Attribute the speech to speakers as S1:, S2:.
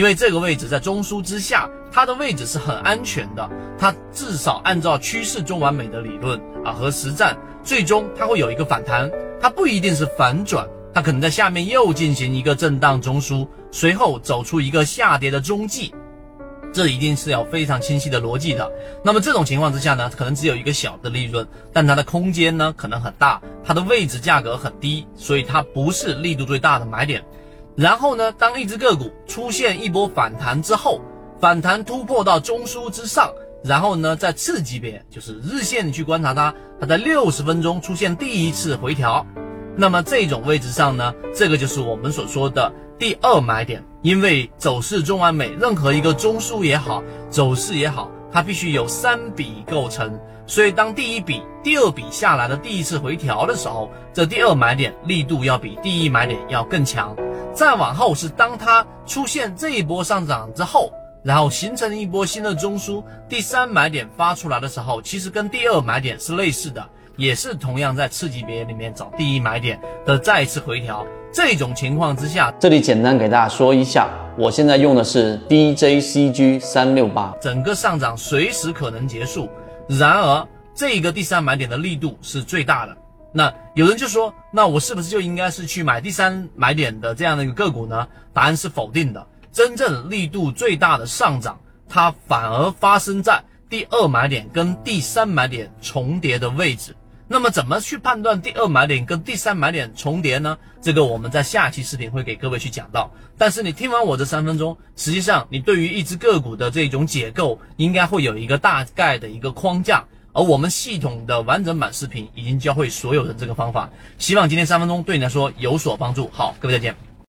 S1: 因为这个位置在中枢之下，它的位置是很安全的，它至少按照趋势中完美的理论啊和实战，最终它会有一个反弹，它不一定是反转，它可能在下面又进行一个震荡中枢，随后走出一个下跌的中继。这一定是要非常清晰的逻辑的。那么这种情况之下呢，可能只有一个小的利润，但它的空间呢可能很大，它的位置价格很低，所以它不是力度最大的买点。然后呢，当一只个股出现一波反弹之后，反弹突破到中枢之上，然后呢，在次级别就是日线去观察它，它在六十分钟出现第一次回调，那么这种位置上呢，这个就是我们所说的。第二买点，因为走势中完美，任何一个中枢也好，走势也好，它必须有三笔构成。所以当第一笔、第二笔下来的第一次回调的时候，这第二买点力度要比第一买点要更强。再往后是当它出现这一波上涨之后，然后形成一波新的中枢，第三买点发出来的时候，其实跟第二买点是类似的，也是同样在次级别里面找第一买点的再次回调。这种情况之下，
S2: 这里简单给大家说一下，我现在用的是 DJCG 三六八，
S1: 整个上涨随时可能结束。然而，这个第三买点的力度是最大的。那有人就说，那我是不是就应该是去买第三买点的这样的一个个股呢？答案是否定的。真正力度最大的上涨，它反而发生在第二买点跟第三买点重叠的位置。那么怎么去判断第二买点跟第三买点重叠呢？这个我们在下期视频会给各位去讲到。但是你听完我这三分钟，实际上你对于一只个股的这种解构，应该会有一个大概的一个框架。而我们系统的完整版视频已经教会所有人这个方法。希望今天三分钟对你来说有所帮助。好，各位再见。